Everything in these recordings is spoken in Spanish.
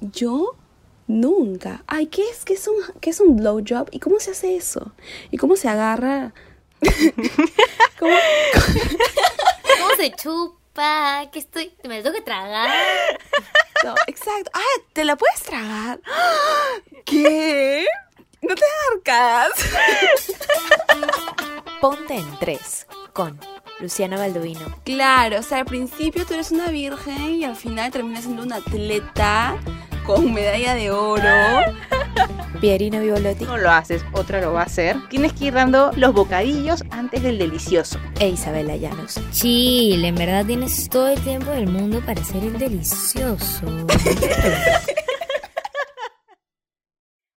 Yo nunca. Ay, ¿qué es, qué es un, qué es un blowjob? ¿Y cómo se hace eso? ¿Y cómo se agarra? ¿Cómo? ¿Cómo se chupa? ¿Qué estoy? ¿Me lo tengo que tragar? No, exacto. Ah, ¿te la puedes tragar? ¿Qué? No te agarcas. Ponte en tres con Luciana Balduino. Claro, o sea, al principio tú eres una virgen y al final terminas siendo un atleta con medalla de oro. Pierina Vivolotti No lo haces, otra lo va a hacer. Tienes que ir dando los bocadillos antes del delicioso. e Isabela Llanos. Chill, en verdad tienes todo el tiempo del mundo para ser el delicioso.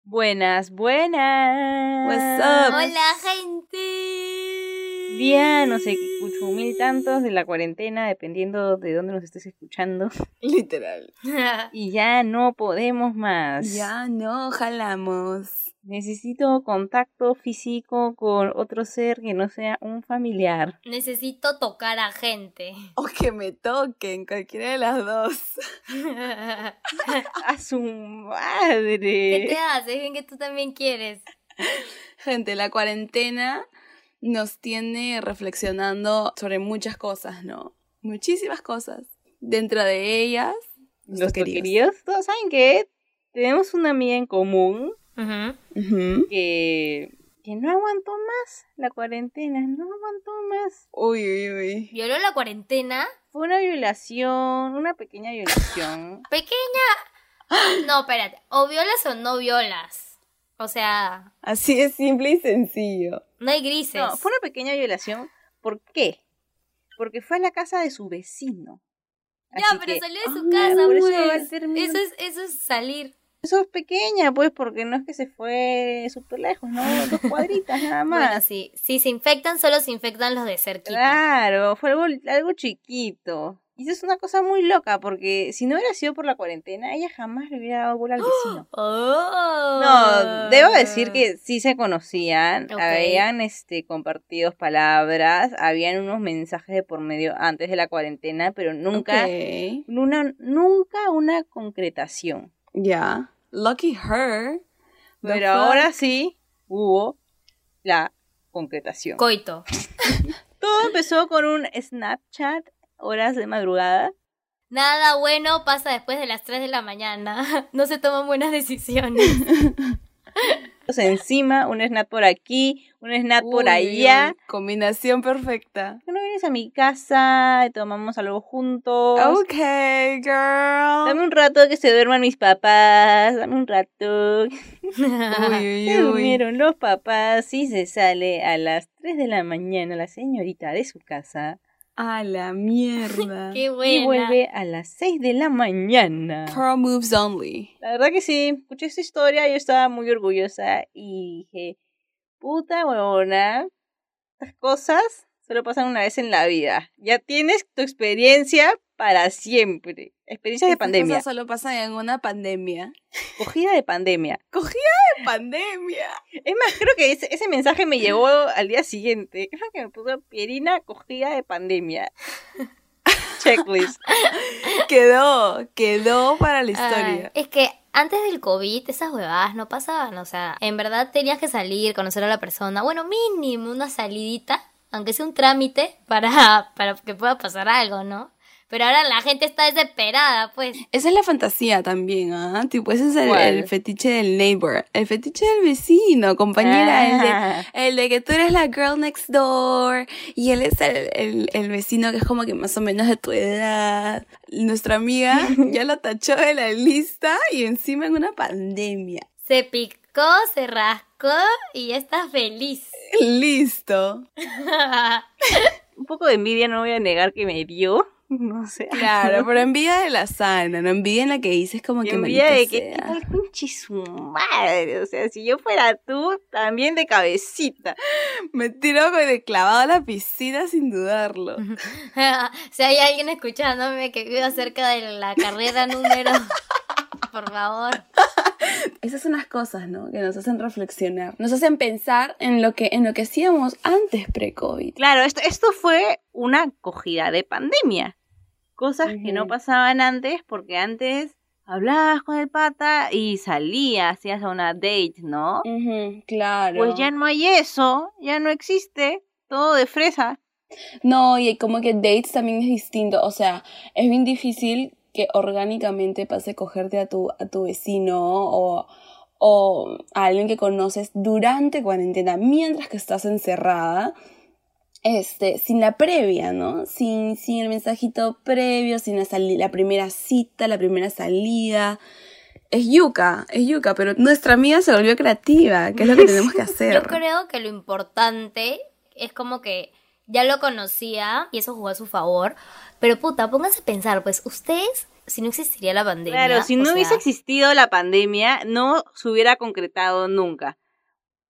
Buenas, buenas. What's up? Hola, gente. Bien, no sé, escucho mil tantos de la cuarentena, dependiendo de dónde nos estés escuchando. Literal. Y ya no podemos más. Ya no, jalamos. Necesito contacto físico con otro ser que no sea un familiar. Necesito tocar a gente. O que me toquen, cualquiera de las dos. ¡A su ¿Qué te madre! haces? ¿En que tú también quieres? Gente, la cuarentena nos tiene reflexionando sobre muchas cosas, ¿no? Muchísimas cosas. Dentro de ellas, Los queridos, todos saben que tenemos una amiga en común que, que no aguantó más la cuarentena, no aguantó más. Uy, uy, uy. ¿Violó la cuarentena? Fue una violación, una pequeña violación. Pequeña. No, espérate. O violas o no violas. O sea, Así es simple y sencillo. no hay grises. No, fue una pequeña violación. ¿Por qué? Porque fue a la casa de su vecino. Ya, Así pero que, salió de su ah, casa, eso pues. va a terminar- Eso es, eso es salir. Eso es pequeña, pues, porque no es que se fue súper lejos, ¿no? Dos cuadritas nada Bueno, más. sí. Si se infectan, solo se infectan los de cerquita. Claro, fue algo, algo chiquito. Y eso es una cosa muy loca, porque si no hubiera sido por la cuarentena, ella jamás le hubiera dado bola al vecino. Oh. No, debo decir que sí se conocían, Ok. habían este compartido palabras, habían unos mensajes de por medio antes de la cuarentena, pero nunca, una, nunca una concretación. Ya. Lucky her. Pero ahora sí hubo la concretación. Coito. Todo empezó con un Snapchat, horas de madrugada. Nada bueno pasa después de las 3 de la mañana. No se toman buenas decisiones. Encima, un snap por aquí, un snap por allá. Combinación perfecta. ¿Por qué no vienes a mi casa y tomamos algo juntos? Ok, girl. Dame un rato que se duerman mis papás. Dame un rato. Uy, uy, Se durmieron los papás y se sale a las 3 de la mañana la señorita de su casa A la mierda. Qué y buena. vuelve a las 6 de la mañana. Pro moves only. La verdad que sí, escuché esta historia y yo estaba muy orgullosa y dije, puta huevona, estas cosas solo pasan una vez en la vida. Ya tienes tu experiencia para siempre. Experiencias de pandemia. cosas solo pasan en una pandemia. Cogida de pandemia. ¡De pandemia! Es más, creo que ese, ese mensaje me llegó al día siguiente. Creo que me puso Pierina cogida de pandemia. Checklist. Quedó, quedó para la Ay, historia. es que antes del COVID esas huevadas no pasaban. O sea, en verdad tenías que salir, conocer a la persona. Bueno, mínimo una salidita, aunque sea un trámite para, para que pueda pasar algo, ¿no? Pero ahora la gente está desesperada, pues. Esa es la fantasía también, ¿ah? Tipo, ese es el, fetiche del neighbor. El fetiche del vecino, compañera. El, de, Ah. el de que tú eres la girl next door y él es el, el, el vecino que es como que más o menos de tu edad. Nuestra amiga ya lo tachó de la lista y encima en una pandemia. Se picó, se rascó y ya está feliz. Listo. Un poco de envidia, no voy a negar que me dio. No sé. Claro, pero envidia de la sana, no envidia en la que dices como Y que envidia de que tal su madre. O sea, si yo fuera tú, también de cabecita. Me tiro con el clavado a la piscina sin dudarlo. si hay alguien escuchándome que viva cerca de la carrera número, por favor. Esas son las cosas, ¿no? Que nos hacen reflexionar. Nos hacen pensar en lo que, en lo que hacíamos antes pre-COVID. Claro, esto, esto fue una cogida de pandemia. Cosas que no pasaban antes, porque antes hablabas con el pata y salías, hacías una date, ¿no? Claro. Pues ya no hay eso, ya no existe, todo de fresa. No, y como que dates también es distinto. O sea, es bien difícil que orgánicamente pase a cogerte a tu, a tu vecino o, o a alguien que conoces durante cuarentena, mientras que estás encerrada, este, sin la previa, ¿no? Sin, sin el mensajito previo, sin la, la primera cita, la primera salida. Es yuca, es yuca, pero nuestra amiga se volvió creativa, que es lo que tenemos que hacer. Yo creo que lo importante es como que ya lo conocía y eso jugó a su favor. Pero puta, pónganse a pensar, pues ustedes, si no existiría la pandemia. Claro, si no sea, hubiese existido la pandemia, no se hubiera concretado nunca.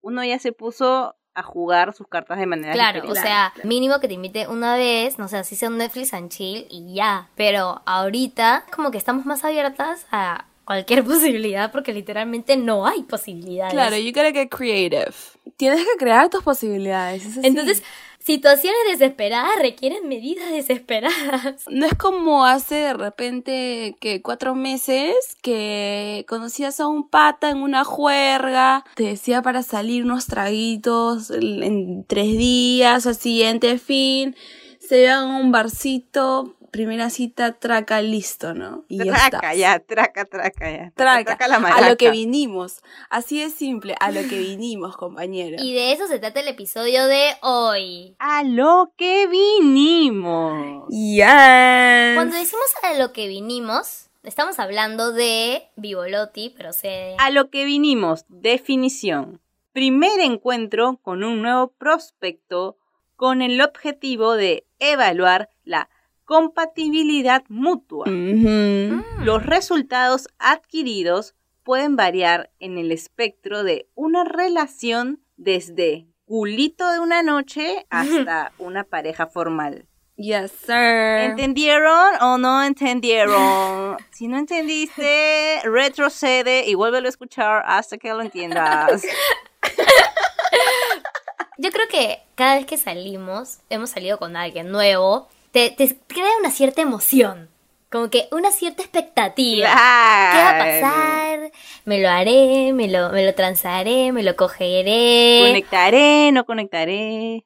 Uno ya se puso a jugar sus cartas de manera Claro, diferente. o sea, mínimo que te invite una vez, no sé, así sea un Netflix and chill y ya. Pero ahorita como que estamos más abiertas a cualquier posibilidad porque literalmente no hay posibilidades. Claro, you gotta get creative. Tienes que crear tus posibilidades. es así. Entonces, situaciones desesperadas requieren medidas desesperadas. no es como hace de repente que cuatro meses que conocías a un pata en una juerga, te decía para salir unos traguitos en tres días, al siguiente fin, se iban a un barcito, primera cita, traca, listo, ¿no? Y ya traca, ya, traca, traca, ya. Traca, la a maraca. lo que vinimos. Así de simple, a lo que vinimos, compañero. Y de eso se trata el episodio de hoy. A lo que vinimos. Yes. Cuando decimos a lo que vinimos, estamos hablando de Vivolotti, pero sé... A lo que vinimos, definición. Primer encuentro con un nuevo prospecto con el objetivo de evaluar la compatibilidad mutua. Ujú. Los resultados adquiridos pueden variar en el espectro de una relación desde culito de una noche hasta una pareja formal. Yes, sir. ¿Entendieron o no entendieron? Si no entendiste, retrocede y vuélvelo a escuchar hasta que lo entiendas. Yo creo que cada vez que salimos, hemos salido con alguien nuevo, te, te crea una cierta emoción. Como que una cierta expectativa. ¿Qué va a pasar? Me lo haré, me lo, me lo transaré, me lo cogeré. Conectaré, no conectaré.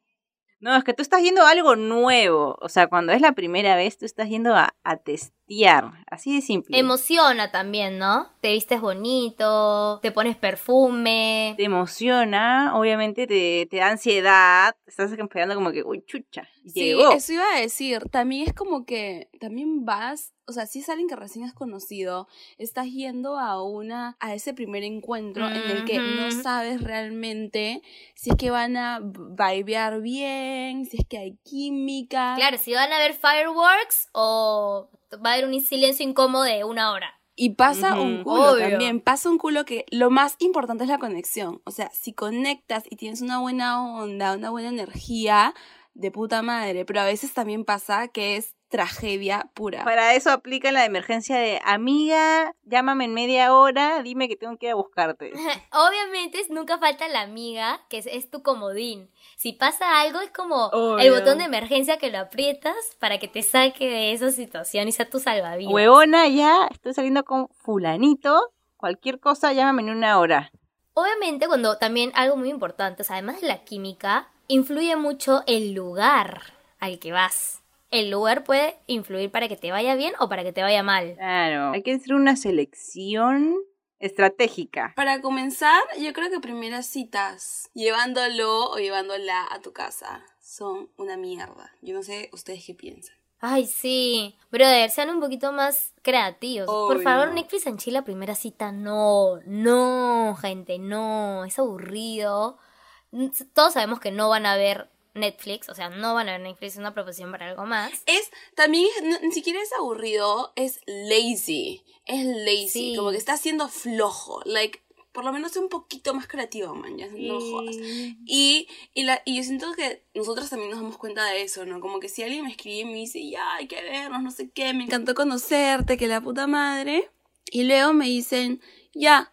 No, es que tú estás yendo a algo nuevo. O sea, cuando es la primera vez, tú estás yendo a, a testear. Así de simple. Emociona también, ¿no? Te vistes bonito, te pones perfume. te emociona, obviamente te, te da ansiedad, estás esperando como que, uy, chucha, Sí, llegó. eso iba a decir. También es como que también vas, o sea, si es alguien que recién has conocido, estás yendo a una, a ese primer encuentro en el que no sabes realmente si es que van a vibear bien, si es que hay química. Claro, si van a ver fireworks o va a haber un silencio incómodo de una hora. Y pasa un Ujú. culo Obvio. también, pasa un culo que lo más importante es la conexión. O sea, si conectas y tienes una buena onda, una buena energía, de puta madre. Pero a veces también pasa que es tragedia pura. Para eso aplica la emergencia de, amiga, llámame en media hora, dime que tengo que ir a buscarte. Obviamente nunca falta la amiga que es, es tu comodín. Si pasa algo es como el botón de emergencia que lo aprietas para que te saque de esa situación y sea tu salvavidas. Huevona, ya, estoy saliendo con fulanito, cualquier cosa, llámame en una hora. Obviamente cuando también algo muy importante, o sea, además de la química, influye mucho el lugar al que vas. El lugar puede influir para que te vaya bien o para que te vaya mal. Claro, hay que hacer una selección estratégica. Para comenzar, yo creo que primeras citas, llevándolo o llevándola a tu casa, son una mierda. Yo no sé ustedes qué piensan. Ay, sí. Brother, sean un poquito más creativos. Por favor, Netflix en Chile, primera cita, no. No, gente, no. Es aburrido. Todos sabemos que no van a ver Netflix, o sea, no van a ver Netflix, es una proposición para algo más. Es, también, es- no- ni siquiera es aburrido, es lazy. Es lazy, Sí. como que está siendo flojo. Like, por lo menos un poquito más creativo, man. Ya no jodas. Y, y, la, y yo siento que nosotros también nos damos cuenta de eso, ¿no? Como que si alguien me escribe y me dice, ya, hay que vernos, no sé qué, me encantó conocerte, que la puta madre. Y luego me dicen, ya,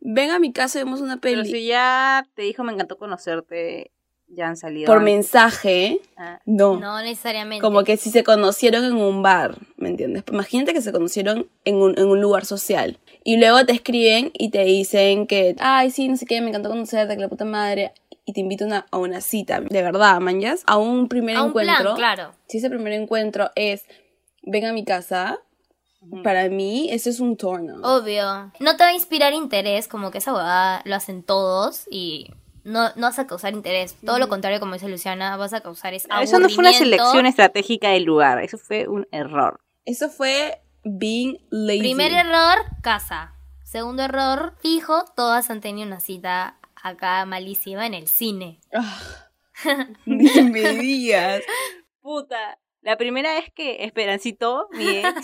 ven a mi casa y vemos una Pero peli. si ya te dijo me encantó conocerte, ya han salido. Por antes. mensaje, Ah, no. No necesariamente. Como que si se conocieron en un bar, ¿me entiendes? Imagínate que se conocieron en un, en un lugar social. Y luego te escriben y te dicen que, ay, sí, no sé qué, me encantó conocerte, que la puta madre. Y te invitan a, a una cita, de verdad, manjas. A un primer A un encuentro. plan, claro. Si ese primer encuentro es, ven a mi casa, para mí eso es un torno. Obvio. No te va a inspirar interés, como que esa huevada lo hacen todos y no, no vas a causar interés. Todo lo contrario, como dice Luciana, vas a causar es Eso no fue una selección estratégica del lugar, eso fue un error. Eso fue being lazy. Primer error, casa. Segundo error, fijo, todas han tenido una cita acá malísima en el cine. Ni me digas. Puta. La primera vez que Esperancito, mi ex,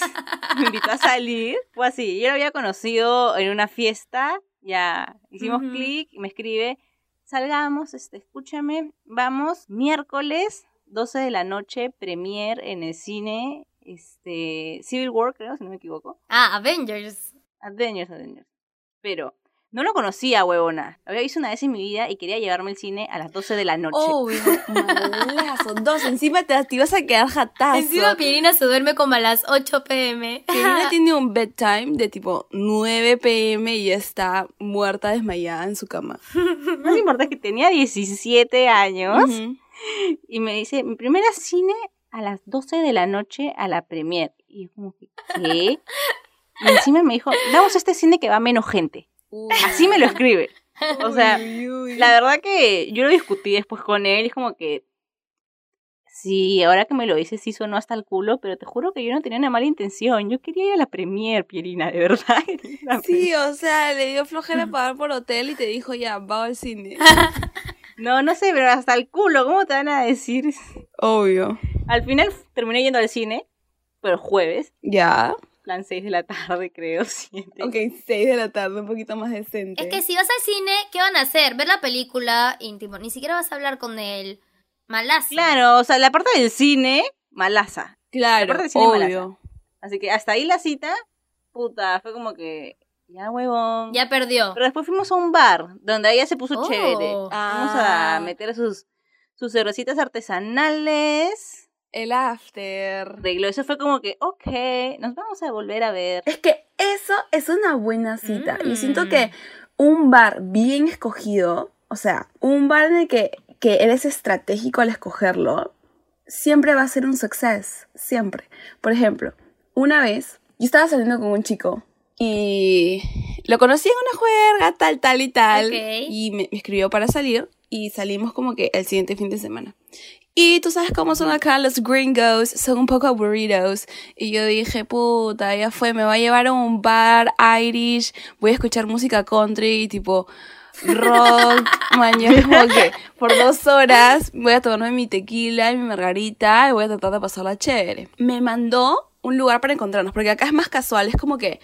me invitó a salir, fue así. Yo lo había conocido en una fiesta, ya hicimos Ujú. clic, y me escribe, salgamos, este, escúchame, vamos, miércoles, 12 de la noche, premier en el cine, este, Civil War, creo, si no me equivoco. Ah, Avengers. Avengers, Avengers. Pero no lo conocía, huevona. Lo había visto una vez en mi vida y quería llevarme al cine a las 12 de la noche. Obvio, malazo. Dos, encima te, te ibas a quedar jatazo. Encima Pierina se duerme como a las 8 pm. Pirina tiene un bedtime de tipo 9 pm y ya está muerta desmayada en su cama. No me importa que tenía 17 años y me dice, mi primera cine a las 12 de la noche a la premier. Y yo como que, ¿qué? Y encima me dijo, vamos a este cine que va menos gente. Así me lo escribe. O sea, Uy, uy. la verdad que yo lo discutí después con él y es como que, sí, ahora que me lo dices sí sonó hasta el culo, pero te juro que yo no tenía una mala intención. Yo quería ir a la premier, Pierina, de verdad. Sí, o sea, le dio flojera pagar por hotel y te dijo ya, va al cine. No, no sé, pero hasta el culo, ¿cómo te van a decir? Obvio. Al final terminé yendo al cine, pero jueves, Ya. Plan 6 de la tarde, creo, 7. Ok, 6 de la tarde, un poquito más decente. Es que si vas al cine, ¿qué van a hacer? Ver la película y tipo, ni siquiera vas a hablar con él. Malazo. Claro, o sea, la parte del cine, malaza. Claro, cine obvio. Así que hasta ahí la cita, puta, fue como que, ya huevón. Ya perdió. Pero después fuimos a un bar, donde ella se puso Oh. chévere. Vamos Ah. a meter sus, sus cervecitas artesanales. El after. Arregló. Eso fue como que, ok, nos vamos a volver a ver. Es que eso es una buena cita. Yo siento Mm. que un bar bien escogido, o sea, un bar en el que, que eres estratégico al escogerlo, siempre va a ser un success. Siempre. Por ejemplo, una vez yo estaba saliendo con un chico y lo conocí en una juerga, tal, tal y tal. Y me, me escribió para salir y salimos como que el siguiente fin de semana. Y tú sabes cómo son acá los gringos, son un poco aburridos. Y yo dije, puta, ya fue, me va a llevar a un bar Irish, voy a escuchar música country, tipo rock, mañana, como que por dos horas voy a tomarme mi tequila y mi margarita y voy a tratar de pasarla chévere. Me mandó un lugar para encontrarnos, porque acá es más casual, es como que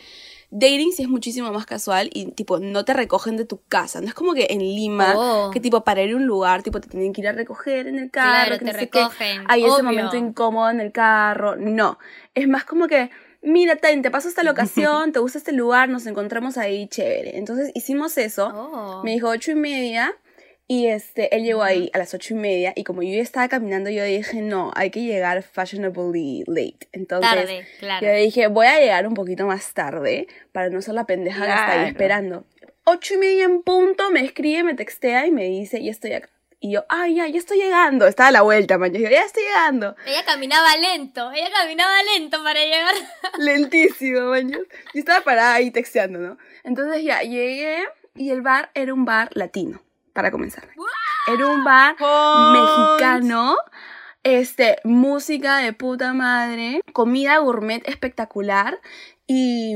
dating sí es muchísimo más casual y tipo no te recogen de tu casa, no es como que en Lima, Oh. que tipo para ir a un lugar, tipo te tienen que ir a recoger en el carro, Claro, que te no sé qué. recogen, Hay ese momento incómodo en el carro, no, es más como que Mira, Ten, te paso esta locación, te gusta este lugar, nos encontramos ahí, chévere. Entonces hicimos eso. Oh. Me dijo ocho y media y este, él llegó ahí a las ocho y media y como yo ya estaba caminando, yo dije, no, hay que llegar fashionably late. Entonces, Tarde, claro. yo dije, voy a llegar un poquito más tarde para no ser la pendeja que está ahí Claro. esperando. Ocho y media en punto, me escribe, me textea y me dice, ya estoy acá. Y yo, ay, ya, ya estoy llegando. Estaba a la vuelta, man. Yo, ya estoy llegando. Ella caminaba lento, ella caminaba lento para llegar. Lentísimo, man. Yo estaba parada ahí texteando, ¿no? Entonces ya llegué y el bar era un bar latino, para comenzar. Era un bar mexicano. Este, música de puta madre, comida gourmet espectacular y,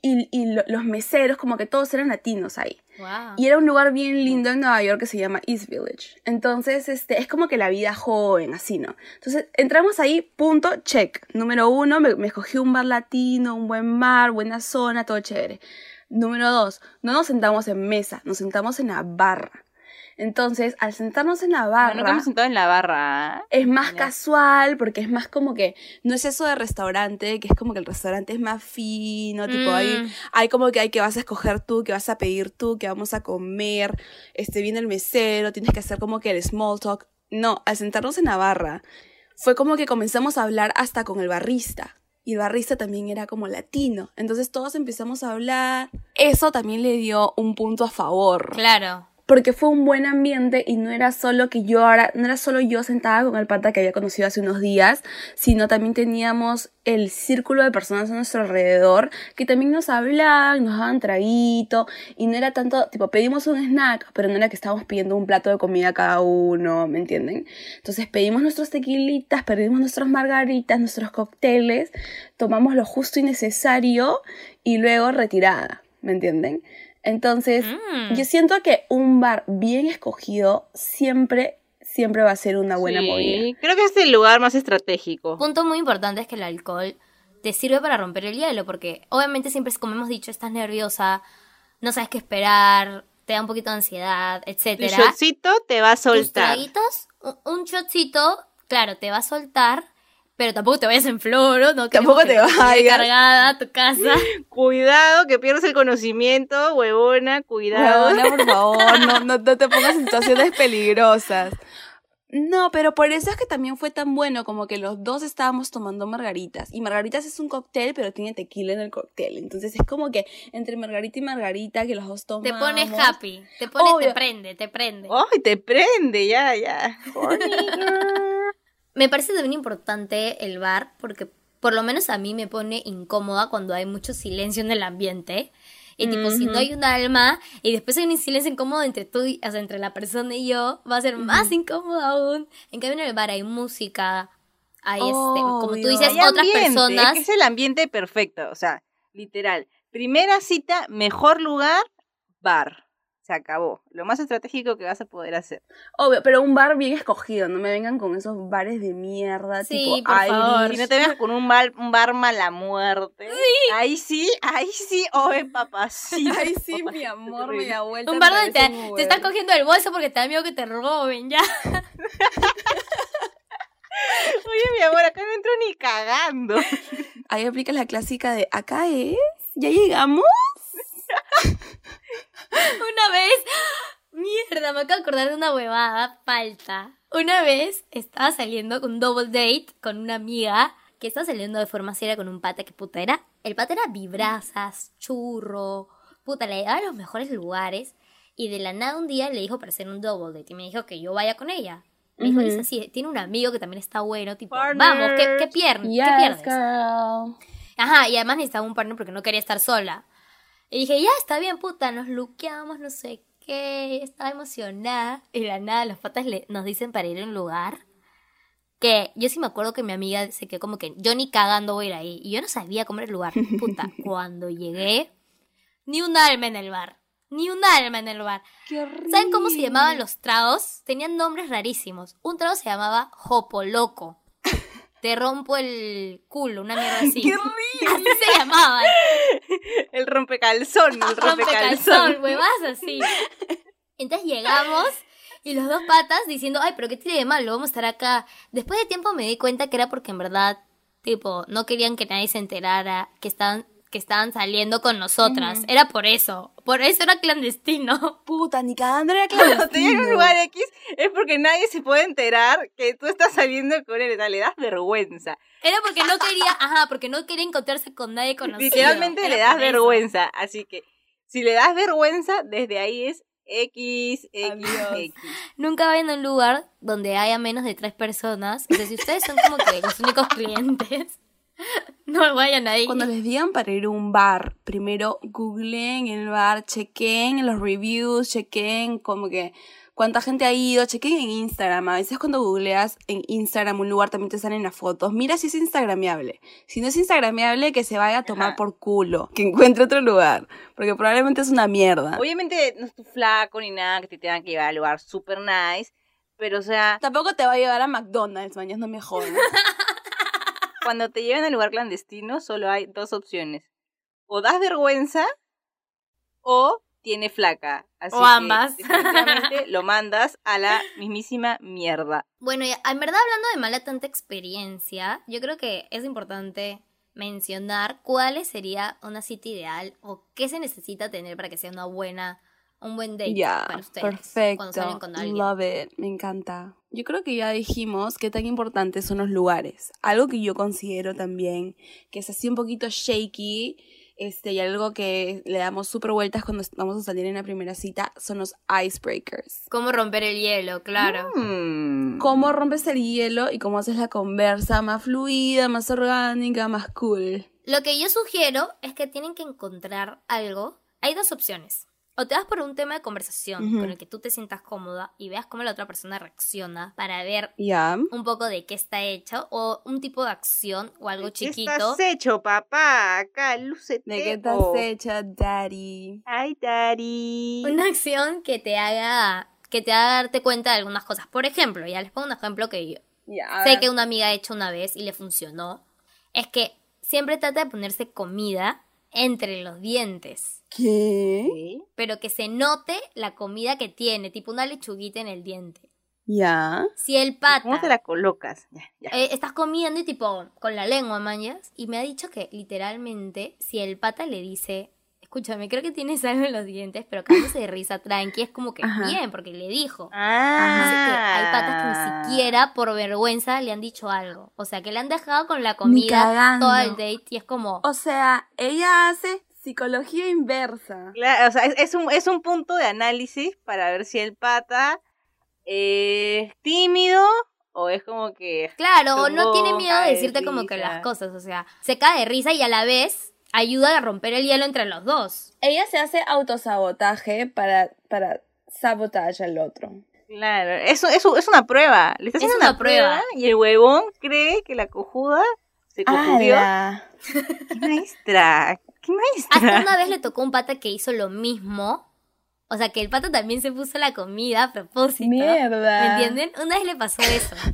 y, y lo- los meseros como que todos eran latinos ahí. Wow. Y era un lugar bien lindo en Nueva York que se llama East Village. Entonces, este, es como que la vida joven, así, ¿no? Entonces, entramos ahí, punto, check. Número uno, me, me escogí un bar latino, un buen bar, buena zona, todo chévere. Número dos, no nos sentamos en mesa, nos sentamos en la barra. Entonces, al sentarnos en la Ah, barra, nunca me he sentado en la barra. ¿ah? es más casual porque es más como que no es eso de restaurante, que es como que el restaurante es más fino, tipo ahí Mm. hay como que hay que vas a escoger tú, que vas a pedir tú, que vamos a comer, este viene el mesero, tienes que hacer como que el small talk. No, al sentarnos en la barra, fue como que comenzamos a hablar hasta con el barrista. Y el barrista también era como latino. Entonces todos empezamos a hablar. Eso también le dio un punto a favor Claro. Porque fue un buen ambiente y no era solo que yo ahora, no era solo yo sentada con el pata que había conocido hace unos días, sino también teníamos el círculo de personas a nuestro alrededor que también nos hablaban, nos daban traguito y no era tanto, tipo, pedimos un snack, pero no era que estábamos pidiendo un plato de comida cada uno, ¿me entienden? Entonces pedimos nuestros tequilitas, pedimos nuestras margaritas, nuestros cócteles, tomamos lo justo y necesario y luego retirada, ¿me entienden? Entonces, Mm. yo siento que un bar bien escogido siempre, siempre va a ser una buena Sí, movida. Creo que es el lugar más estratégico. Punto muy importante es que el alcohol te sirve para romper el hielo, porque obviamente siempre, como hemos dicho, estás nerviosa, no sabes qué esperar, te da un poquito de ansiedad, etcétera. shotcito te va a Tus soltar. traguitos, un, un shotcito, claro, te va a soltar, pero tampoco te vayas en floro, no Tampoco te vayas. cargada a tu casa. Cuidado, que pierdes el conocimiento, huevona, cuidado. Huevona, por favor, no, no, no te pongas en situaciones peligrosas. No, pero por eso es que también fue tan bueno, como que los dos estábamos tomando margaritas. Y margaritas es un cóctel, pero tiene tequila en el cóctel. Entonces es como que entre margarita y margarita, que los dos tomamos. Te pones happy, te pones, te prende, te prende. ¡Ay, te prende! Ya, ya. Me parece también importante el bar porque por lo menos a mí me pone incómoda cuando hay mucho silencio en el ambiente. Y tipo, si no hay un alma y después hay un silencio incómodo entre tú, y- o sea, entre la persona y yo, va a ser más incómodo aún. En cambio, en el bar hay música, hay este, como tú dices, Hay otras ambiente, personas. Es el ambiente perfecto, o sea, literal. Primera cita, mejor lugar, bar. Se acabó. Lo más estratégico que vas a poder hacer. Obvio, pero un bar bien escogido. No me vengan con esos bares de mierda, Sí, tipo por Irish. favor. Si no te veas con un, mal, un bar mala muerte. Ahí sí, ahí sí, oye, papacito. Ay, sí, mi amor, da vuelta. Un bar donde te, te estás Uber. cogiendo el bolso porque te da miedo que te roben, ya. Oye, mi amor, acá no entro ni cagando. Ahí aplica la clásica de acá es, ya llegamos. Una vez, mierda, me acabo de acordar de una huevada, falta. Una vez estaba saliendo con un double date con una amiga que estaba saliendo de forma seria con un pata que puta era. El pata era vibrazas, churro, puta, le llevaba a los mejores lugares. Y de la nada un día le dijo para hacer un double date y me dijo que yo vaya con ella. Me dijo, Ujú. Lisa, sí, tiene un amigo que también está bueno, tipo, vamos, ¿qué, qué, pier- ¿qué Yes, pierdes? girl. Ajá, y además necesitaba un partner porque no quería estar sola. Y dije, ya, está bien, puta, nos luqueamos, no sé qué, estaba emocionada. Y de la nada, los patas le, nos dicen para ir a un lugar que yo sí me acuerdo que mi amiga se quedó como que yo ni cagando voy a ir ahí. Y yo no sabía cómo era el lugar. Puta, cuando llegué, ni un alma en el bar. Ni un alma en el bar. Qué horrible. ¿Saben cómo se llamaban los tragos? Tenían nombres rarísimos. Un trago se llamaba Jopo Loco. Te rompo el culo, una mierda así. ¡Qué horrible! Así se llamaban. El rompecalzón, el Rompecalzón, rompecalzón. huevas así. Entonces llegamos y los dos patas diciendo, ay, pero ¿qué tiene de malo? Vamos a estar acá. Después de tiempo me di cuenta que era porque en verdad, tipo, no querían que nadie se enterara que estaban, que estaban saliendo con nosotras. Era por eso. Por eso era clandestino. Puta, ni cagando era Cuando te un clandestino. lugar X es porque nadie se puede enterar que tú estás saliendo con él. O sea, le das vergüenza. Era porque no quería, ajá, porque no quería encontrarse con nadie conocido. Literalmente Era le das vergüenza. Así que si le das vergüenza, desde ahí es X, X, Adiós. X. Nunca vayan a un lugar donde haya menos de tres personas. O sea, si ustedes son como que los únicos clientes, no vayan ahí. Cuando les digan para ir a un bar, primero googleen el bar, chequen en los reviews, chequen como que cuánta gente ha ido, chequen en Instagram. A veces cuando googleas en Instagram un lugar también te salen las fotos. Mira si es instagramiable. Si no es instagramiable, que se vaya a tomar Ajá. por culo, que encuentre otro lugar, porque probablemente es una mierda. Obviamente no es tu flaco ni nada que te tengan que llevar al lugar super nice. Pero, o sea, Tampoco te va a llevar a McDonald's, mañana no me jodas. cuando te llevan al lugar clandestino, solo hay dos opciones. O das vergüenza o tiene flaca. Así O que ambas. definitivamente lo mandas a la mismísima mierda. Bueno, en verdad hablando de mala tanta experiencia, yo creo que es importante mencionar cuál sería una cita ideal o qué se necesita tener para que sea una buena, un buen date Ya, para ustedes perfecto. cuando con alguien. Love it, me encanta. Yo creo que ya dijimos qué tan importantes son los lugares. Algo que yo considero también que es así un poquito shaky, este, y algo que le damos súper vueltas cuando vamos a salir en la primera cita son los icebreakers. Cómo romper el hielo, claro. Mm. Cómo rompes el hielo y cómo haces la conversa más fluida, más orgánica, más cool. Lo que yo sugiero es que tienen que encontrar algo. Hay dos opciones. O te vas por un tema de conversación Ujú. con el que tú te sientas cómoda y veas cómo la otra persona reacciona para ver Ya. un poco de qué está hecho o un tipo de acción o algo ¿De ¿Qué chiquito. estás hecho, papá? Acá, lúcete. ¿De qué estás hecha, daddy? Ay, Dari. Una acción que te haga que te haga darte cuenta de algunas cosas. Por ejemplo, ya les pongo un ejemplo que yo Ya. sé que una amiga ha hecho una vez y le funcionó. Es que siempre trata de ponerse comida entre los dientes. ¿Qué? Pero que se note la comida que tiene, tipo una lechuguita en el diente. Ya. Si el pata ¿Cómo te la colocas? Ya, ya. eh, estás comiendo y tipo con la lengua mañas y me ha dicho que literalmente si el pata le dice, escúchame, creo que tienes algo en los dientes, pero cagándose de risa tranqui, es como que Ajá. bien, porque le dijo. Ah. Dice que hay patas que ni siquiera por vergüenza le han dicho algo. O sea, que le han dejado con la comida todo el date y es como, O sea, ella hace psicología inversa. Claro, o sea, es, es un, es un punto de análisis para ver si el pata es tímido o es como que... Claro, o no tiene miedo de decirte como que las cosas, o sea, se cae de risa y a la vez ayuda a romper el hielo entre los dos. Ella se hace autosabotaje para, para sabotaje al otro. Claro, eso, eso es una prueba. Le Es una prueba. y el huevón cree que la cojuda se cojudió. ¡Qué maestra! ¡Qué Hasta maestra! una vez le tocó un pata que hizo lo mismo. O sea, que el pata también se puso la comida a propósito. ¡Mierda! ¿Me entienden? Una vez le pasó eso.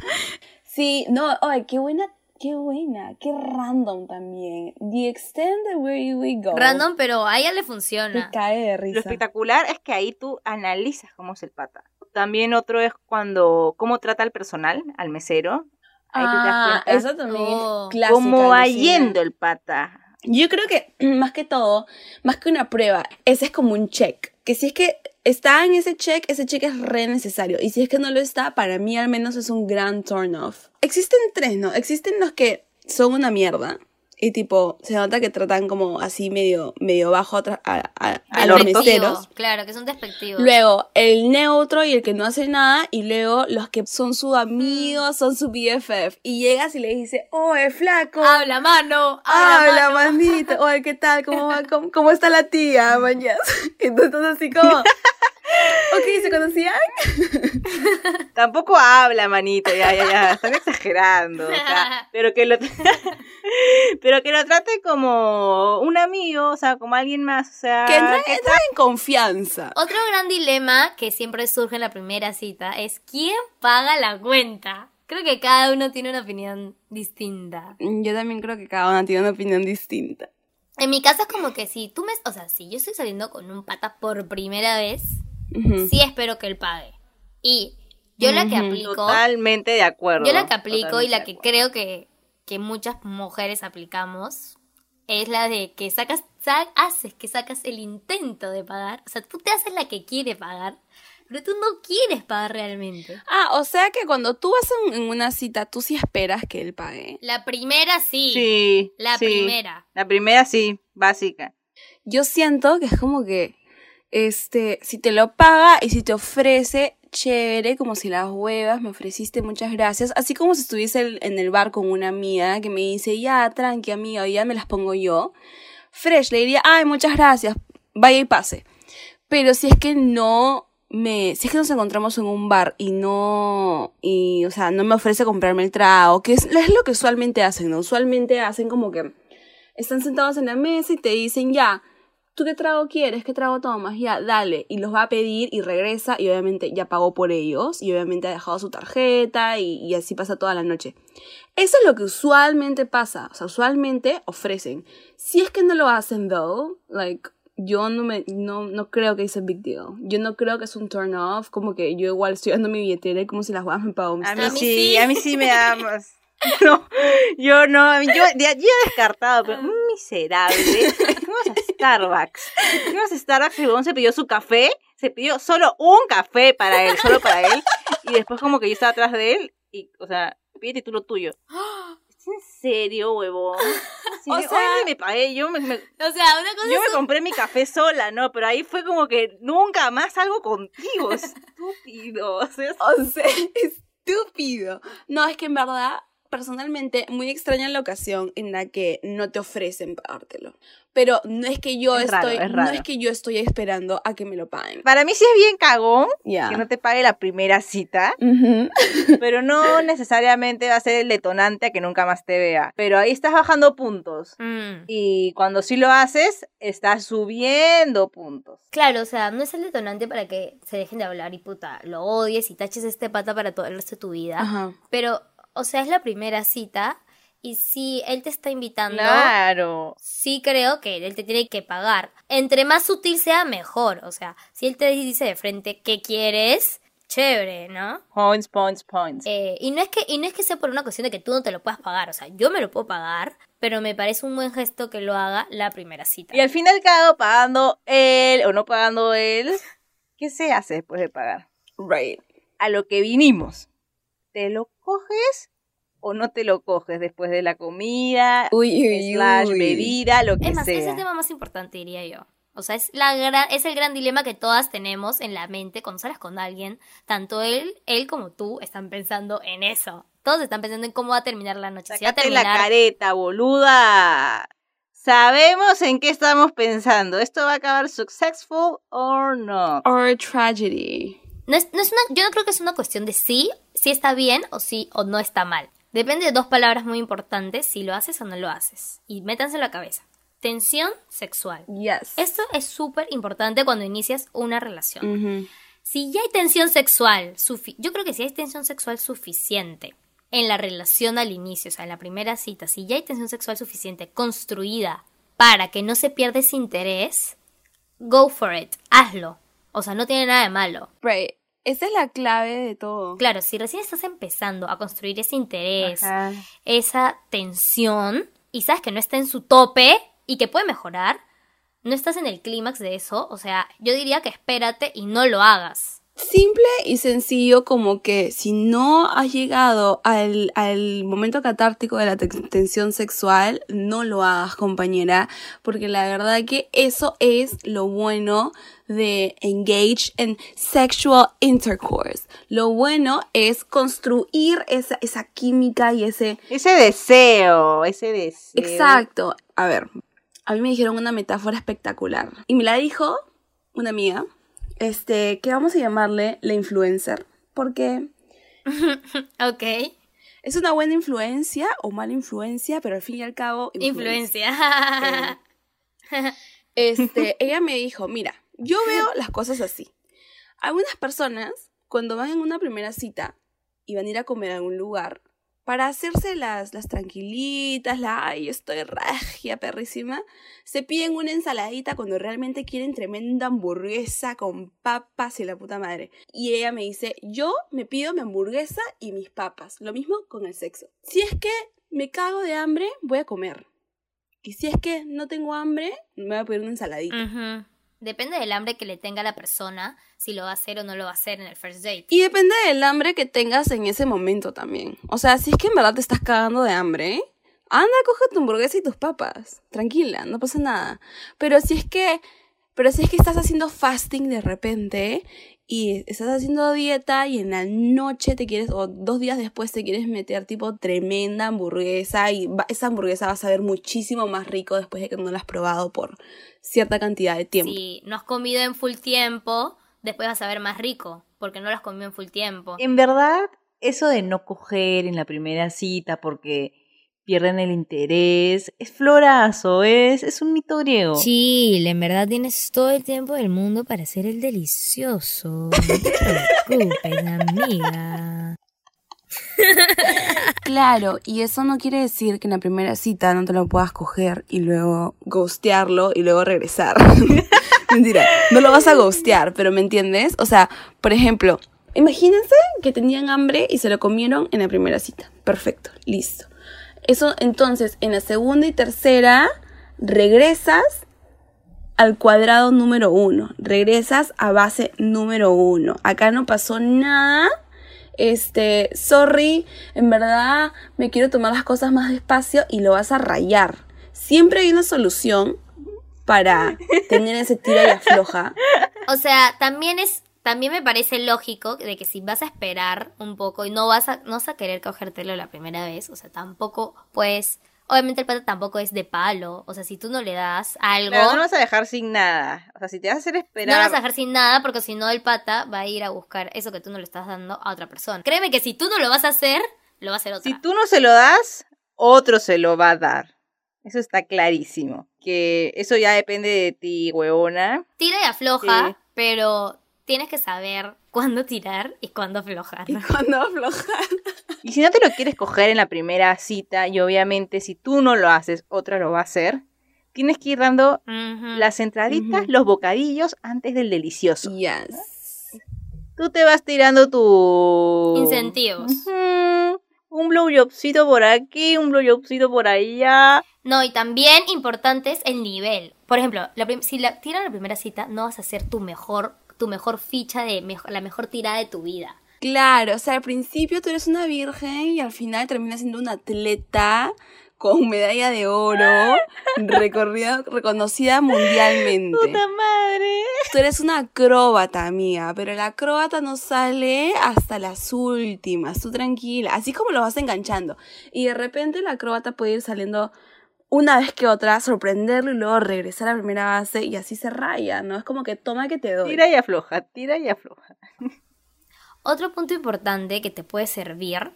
Sí, no, ay, qué buena, qué buena, qué random también. The extent of where we go. Random, pero a ella le Te funciona. cae de Lo risa. espectacular es que ahí tú analizas cómo es el pata. También otro es cuando, cómo trata al personal, al mesero. Ahí tú te das Ah, cuenta eso también Oh. es clásica. cómo va yendo el pata. Yo creo que más que todo, más que una prueba, ese es como un check. Que si es que está en ese check, ese check es re necesario. Y si es que no lo está, para mí al menos es un gran turn off. Existen tres, ¿no? Existen los que son una mierda. Y tipo, se nota que tratan como así medio, medio bajo a, a- a- a los meseros. Claro, que son despectivos. Luego, el neutro y el que no hace nada. Y luego, los que son sus amigos, son su BFF. Y llegas y le dices, oh, es flaco. Habla, mano. Habla, Habla, manito. Oye, ¿qué tal? ¿Cómo va? ¿Cómo, cómo está la tía, mañas? Entonces, así como... ok, ¿se conocían? Tampoco habla, manito, ya, ya, ya, están exagerando. o sea, pero que lo pero que lo trate como un amigo, o sea, como alguien más, o sea, Que entra, que entra en confianza. Otro gran dilema que siempre surge en la primera cita es ¿quién paga la cuenta? Creo que cada uno tiene una opinión distinta. Yo también creo que cada una tiene una opinión distinta. En mi caso es como que si tú me... O sea, si yo estoy saliendo con un pata por primera vez, Sí espero que él pague. Y yo la que aplico... totalmente de acuerdo. Yo la que aplico y la que creo que, que muchas mujeres aplicamos es la de que sacas, sa- haces que sacas el intento de pagar. O sea, tú te haces la que quiere pagar, pero tú no quieres pagar realmente. Ah, o sea que cuando tú vas en, en una cita, tú sí esperas que él pague. La primera sí. Sí. La sí. primera. La primera sí, básica. Yo siento que es como que, este, si te lo paga y si te ofrece, chévere, como si las huevas, me ofreciste, muchas gracias. Así como si estuviese en el bar con una amiga que me dice, ya, tranqui, amiga, ya me las pongo yo. Fresh, le diría, ay, muchas gracias, vaya y pase. Pero si es que no me, si es que nos encontramos en un bar y no, y, o sea, no me ofrece comprarme el trago, que es, es lo que usualmente hacen, ¿no? Usualmente hacen como que están sentados en la mesa y te dicen, ya, ¿tú qué trago quieres? ¿Qué trago tomas? Ya, dale. Y los va a pedir y regresa y obviamente ya pagó por ellos y obviamente ha dejado su tarjeta y, y así pasa toda la noche. Eso es lo que usualmente pasa. O sea, usualmente ofrecen. Si es que no lo hacen, though, like, yo no me no, no creo que es a big deal. Yo no creo que es un turn off, como que yo igual estoy dando mi billetera y como si las juegas me pago A mí, sí. a mí sí me da más. No, yo no, yo he descartado, pero un miserable. Fuimos a Starbucks. Fuimos a Starbucks y el se pidió su café, se pidió solo un café para él, solo para él. Y después como que yo estaba atrás de él y, o sea, pídete tú lo tuyo. ¿Es en serio, huevón? Sí, O sea- me pagué, yo me, me- O sea, una cosa yo me compré mi café sola, ¿no? Pero ahí fue como que nunca más salgo contigo, estúpido. O sea, O sea, estúpido. No, es que en verdad, personalmente, muy extraña la ocasión en la que no te ofrecen pagártelo. Pero no es que yo Es raro, estoy, es no raro. es que yo estoy esperando a que me lo paguen. Para mí sí es bien cagón Ya. que no te pague la primera cita, Ujú. pero no necesariamente va a ser el detonante a que nunca más te vea. Pero ahí estás bajando puntos. Mm. Y cuando sí lo haces, estás subiendo puntos. Claro, o sea, no es el detonante para que se dejen de hablar y puta, lo odies y taches este pata para todo el resto de tu vida. Ajá. Pero, o sea, es la primera cita y si él te está invitando, Claro. sí creo que él te tiene que pagar. Entre más sutil sea, mejor. O sea, si él te dice de frente qué quieres, chévere, ¿no? Points, points, points. Eh, y no es que y no es que sea por una cuestión de que tú no te lo puedas pagar, o sea, yo me lo puedo pagar, pero me parece un buen gesto que lo haga la primera cita. Y al fin y al cabo, pagando él o no pagando él, ¿qué se hace después de pagar? Right. A lo que vinimos. ¿Te lo coges o no te lo coges después de la comida, Uy, uy, slash uy. bebida, lo que Es más, es sea? el tema más importante, diría yo. O sea, es, la gran, es el gran dilema que todas tenemos en la mente cuando sales con alguien. Tanto él, él como tú están pensando en eso. Todos están pensando en cómo va a terminar la noche. Si va a Sácate la careta, boluda. Sabemos en qué estamos pensando. ¿Esto va a acabar successful or no? Or tragedy. No es, no es una, yo no creo que es una cuestión de sí, si está bien o sí o no está mal. Depende de dos palabras muy importantes, si lo haces o no lo haces. Y métanse en la cabeza. Tensión sexual. Yes. Esto es súper importante cuando inicias una relación. Si ya hay tensión sexual, yo creo que si hay tensión sexual suficiente en la relación al inicio, o sea, en la primera cita, si ya hay tensión sexual suficiente construida para que no se pierda ese interés, go for it, hazlo. O sea, no tiene nada de malo. Right. Esa es la clave de todo. Claro, si recién estás empezando a construir ese interés, Ajá. esa tensión, y sabes que no está en su tope y que puede mejorar, no estás en el clímax de eso, o sea, yo diría que espérate y no lo hagas. Simple y sencillo como que si no has llegado al, al momento catártico de la te- tensión sexual, no lo hagas compañera, porque la verdad que eso es lo bueno de engage en sexual intercourse. Lo bueno es construir esa, esa química y ese... Ese deseo, ese deseo. Exacto. A ver, a mí me dijeron una metáfora espectacular y me la dijo una amiga, este, que vamos a llamarle la influencer, porque Ok. es una buena influencia o mala influencia, pero al fin y al cabo Influencia. Este, ella me dijo, mira, yo veo las cosas así. Algunas personas, cuando van en una primera cita y van a ir a comer a algún lugar, para hacerse las, las tranquilitas, la, ay, estoy regia, perrísima, se piden una ensaladita cuando realmente quieren tremenda hamburguesa con papas y la puta madre. Y ella me dice, yo me pido mi hamburguesa y mis papas. Lo mismo con el sexo. Si es que me cago de hambre, voy a comer. Y si es que no tengo hambre, me voy a pedir una ensaladita. Ujú. Depende del hambre que le tenga la persona, si lo va a hacer o no lo va a hacer en el first date. Y depende del hambre que tengas en ese momento también. O sea, si es que en verdad te estás cagando de hambre, anda, coge tu hamburguesa y tus papas. Tranquila, no pasa nada. Pero si es que, pero si es que estás haciendo fasting de repente y estás haciendo dieta y en la noche te quieres, o dos días después te quieres meter tipo tremenda hamburguesa y va- esa hamburguesa va a saber muchísimo más rico después de que no la has probado por cierta cantidad de tiempo. Si no has comido en full tiempo, después vas a ver más rico, porque no lo has comido en full tiempo. En verdad, eso de no coger en la primera cita porque pierden el interés, es florazo, es, es un mito griego. Chill, en verdad tienes todo el tiempo del mundo para hacer el delicioso. No te preocupes, amiga. Claro, y eso no quiere decir que en la primera cita no te lo puedas coger y luego ghostearlo y luego regresar. Mentira, no lo vas a ghostear, pero ¿me entiendes? O sea, por ejemplo, imagínense que tenían hambre y se lo comieron en la primera cita. Perfecto, listo. Eso entonces, en la segunda y tercera, regresas al cuadrado número uno. Regresas a base número uno. Acá no pasó nada. Este, sorry, en verdad me quiero tomar las cosas más despacio y lo vas a rayar. Siempre hay una solución para tener ese tira y afloja. O sea, también es también me parece lógico de que si vas a esperar un poco y no vas a no vas a querer cogértelo la primera vez, o sea, tampoco pues obviamente el pata tampoco es de palo, o sea, si tú no le das algo Pero no lo vas a dejar sin nada. O sea, si te vas a hacer no esperar. lo vas a dejar sin nada porque si no el pata va a ir a buscar eso que tú no le estás dando a otra persona. Créeme que si tú no lo vas a hacer, lo va a hacer otra. Si tú no se lo das, otro se lo va a dar. Eso está clarísimo. Que eso ya depende de ti, huevona. Tira y afloja, Sí. pero tienes que saber cuándo tirar y cuándo aflojar. Y cuando aflojar. Y si no te lo quieres coger en la primera cita, y obviamente si tú no lo haces, otra lo va a hacer, tienes que ir dando las entraditas, los bocadillos antes del delicioso. Yes. Tú te vas tirando tu... Incentivos. Ujú. Un blowjobcito por aquí, un blowjobcito por allá. No, y también importante es el nivel. Por ejemplo, la si la tiran la primera cita, no vas a hacer tu mejor, tu mejor ficha de la mejor tirada de tu vida. Claro, o sea, al principio tú eres una virgen y al final terminas siendo una atleta con medalla de oro, recorrida, reconocida mundialmente. ¡Puta madre! Tú eres una acróbata, amiga, pero la acróbata no sale hasta las últimas, tú tranquila, así como lo vas enganchando. Y de repente la acróbata puede ir saliendo una vez que otra, sorprenderlo y luego regresar a la primera base y así se raya, ¿no? Es como que toma que te doy. Tira y afloja, tira y afloja. Otro punto importante que te puede servir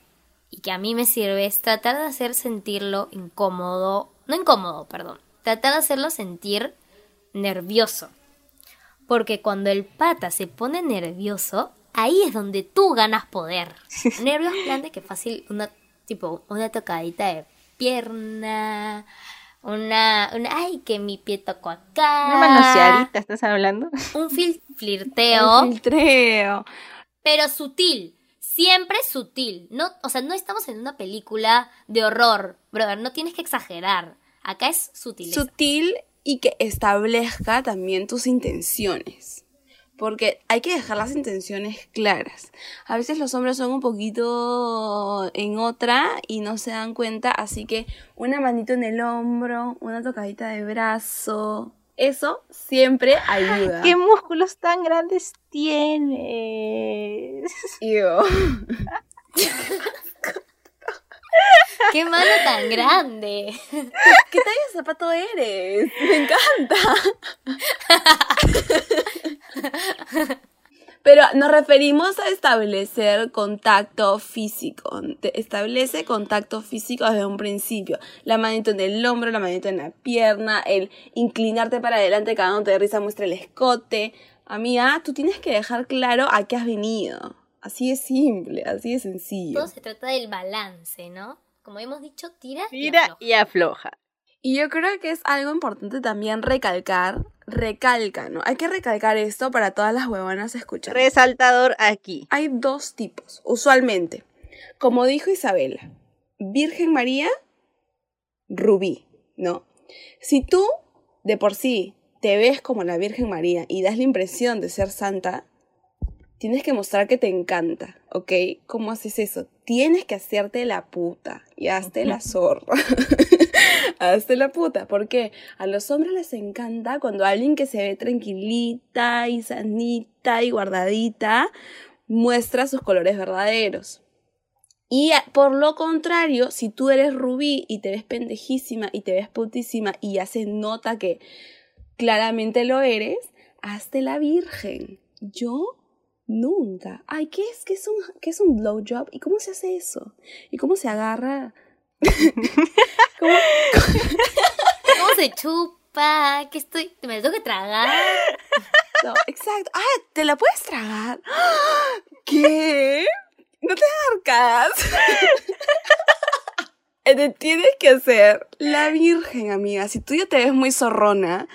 y que a mí me sirve es tratar de hacer sentirlo incómodo, no incómodo, perdón, tratar de hacerlo sentir nervioso. Porque cuando el pata se pone nervioso, ahí es donde tú ganas poder. Nervios grandes que fácil una tipo una tocadita de pierna, una, una ay que mi pie tocó acá, Una manoseadita, ¿estás hablando? un fil- flirteo El filtreo. pero sutil. Siempre sutil. No, o sea, no estamos en una película de horror, brother. No tienes que exagerar. Acá es sutileza. sutil y que establezca también tus intenciones. Porque hay que dejar las intenciones claras. A veces los hombres son un poquito en otra y no se dan cuenta, así que una manito en el hombro, una tocadita de brazo, eso siempre ayuda. ¿Qué músculos tan grandes tienes? Ew. ¡Qué mano tan grande! ¿Qué talla de zapato eres? Me encanta. Pero nos referimos a establecer contacto físico. Establece contacto físico desde un principio. La manito en el hombro, la manito en la pierna, el inclinarte para adelante cada uno te de risa muestra el escote. Amiga, tú tienes que dejar claro a qué has venido. Así es simple, así de sencillo. Todo se trata del balance, ¿no? Como hemos dicho, tira, y afloja. y afloja. Y yo creo que es algo importante también recalcar, recalca, ¿no? Hay que recalcar esto para todas las huevonas escuchando. Resaltador aquí. Hay dos tipos, usualmente. Como dijo Isabela, Virgen María, Rubí, ¿no? Si tú de por sí te ves como la Virgen María y das la impresión de ser santa, tienes que mostrar que te encanta, ¿ok? ¿Cómo haces eso? Tienes que hacerte la puta y hazte la zorra. hazte la puta, porque a los hombres les encanta cuando alguien que se ve tranquilita y sanita y guardadita muestra sus colores verdaderos. Y por lo contrario, si tú eres rubí y te ves pendejísima y te ves putísima y ya se nota que claramente lo eres, hazte la virgen. Yo nunca. Ay, ¿qué es? ¿Qué es un, qué es un blowjob? ¿Y cómo se hace eso? ¿Y cómo se agarra? ¿Cómo? ¿Cómo se chupa? ¿Qué estoy? ¿Me tengo que tragar? No, exacto. Ah, ¿te la puedes tragar? ¿Qué? No no te arcas. Te tienes que hacer la virgen, amiga. Si tú ya te ves muy zorrona,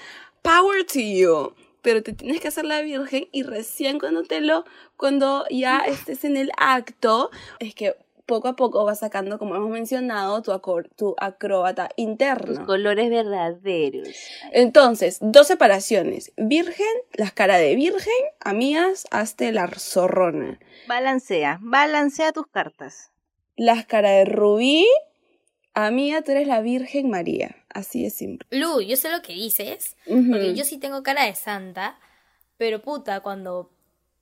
power to you. Pero te tienes que hacer la virgen y recién cuando te lo, cuando ya estés en el acto, es que poco a poco vas sacando, como hemos mencionado, tu, acor- tu acróbata Tus interno. colores verdaderos. Entonces, dos separaciones. Virgen, las cara de virgen, amigas, hazte la zorrona. Balancea, balancea tus cartas. Las cara de rubí, amiga, tú eres la Virgen María. Así de simple. Lu, yo sé lo que dices, porque yo sí tengo cara de santa, pero puta, cuando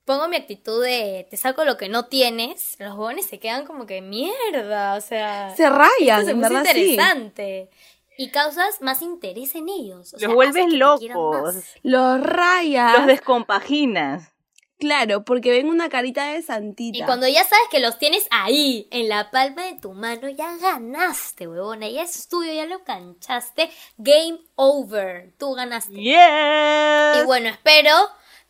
pongo mi actitud de te saco lo que no tienes, los jóvenes se quedan como que mierda, o sea, Se rayan, esto se puso sí. interesante. Y causas más interés en ellos. o Los sea, vuelves locos. Los rayas. Los descompaginas. Claro, porque ven una carita de santita. Y cuando ya sabes que los tienes ahí, en la palma de tu mano, ya ganaste, huevona. Ya es tuyo, ya lo canchaste. Game over. Tú ganaste. Yes. Y bueno, espero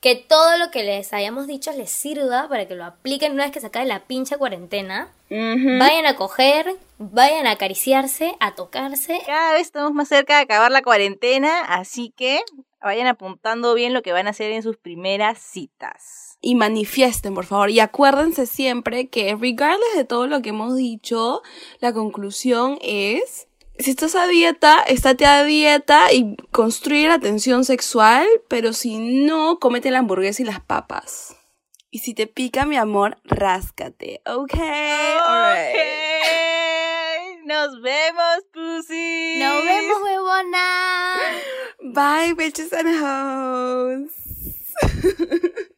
que todo lo que les hayamos dicho les sirva para que lo apliquen una vez que se acabe la pincha cuarentena. Vayan a coger, vayan a acariciarse, a tocarse. Cada vez estamos más cerca de acabar la cuarentena, así que vayan apuntando bien lo que van a hacer en sus primeras citas. y manifiesten, por favor. Y acuérdense siempre que, regardless de todo lo que hemos dicho, la conclusión es, si estás a dieta, estate a dieta y construye la tensión sexual, pero si no, cómete la hamburguesa y las papas. Y si te pica, mi amor, ráscate, ¿ok? Alright. Ok. Nos vemos, Pussy. ¡Nos vemos, huevona! Bye, bitches and hoes.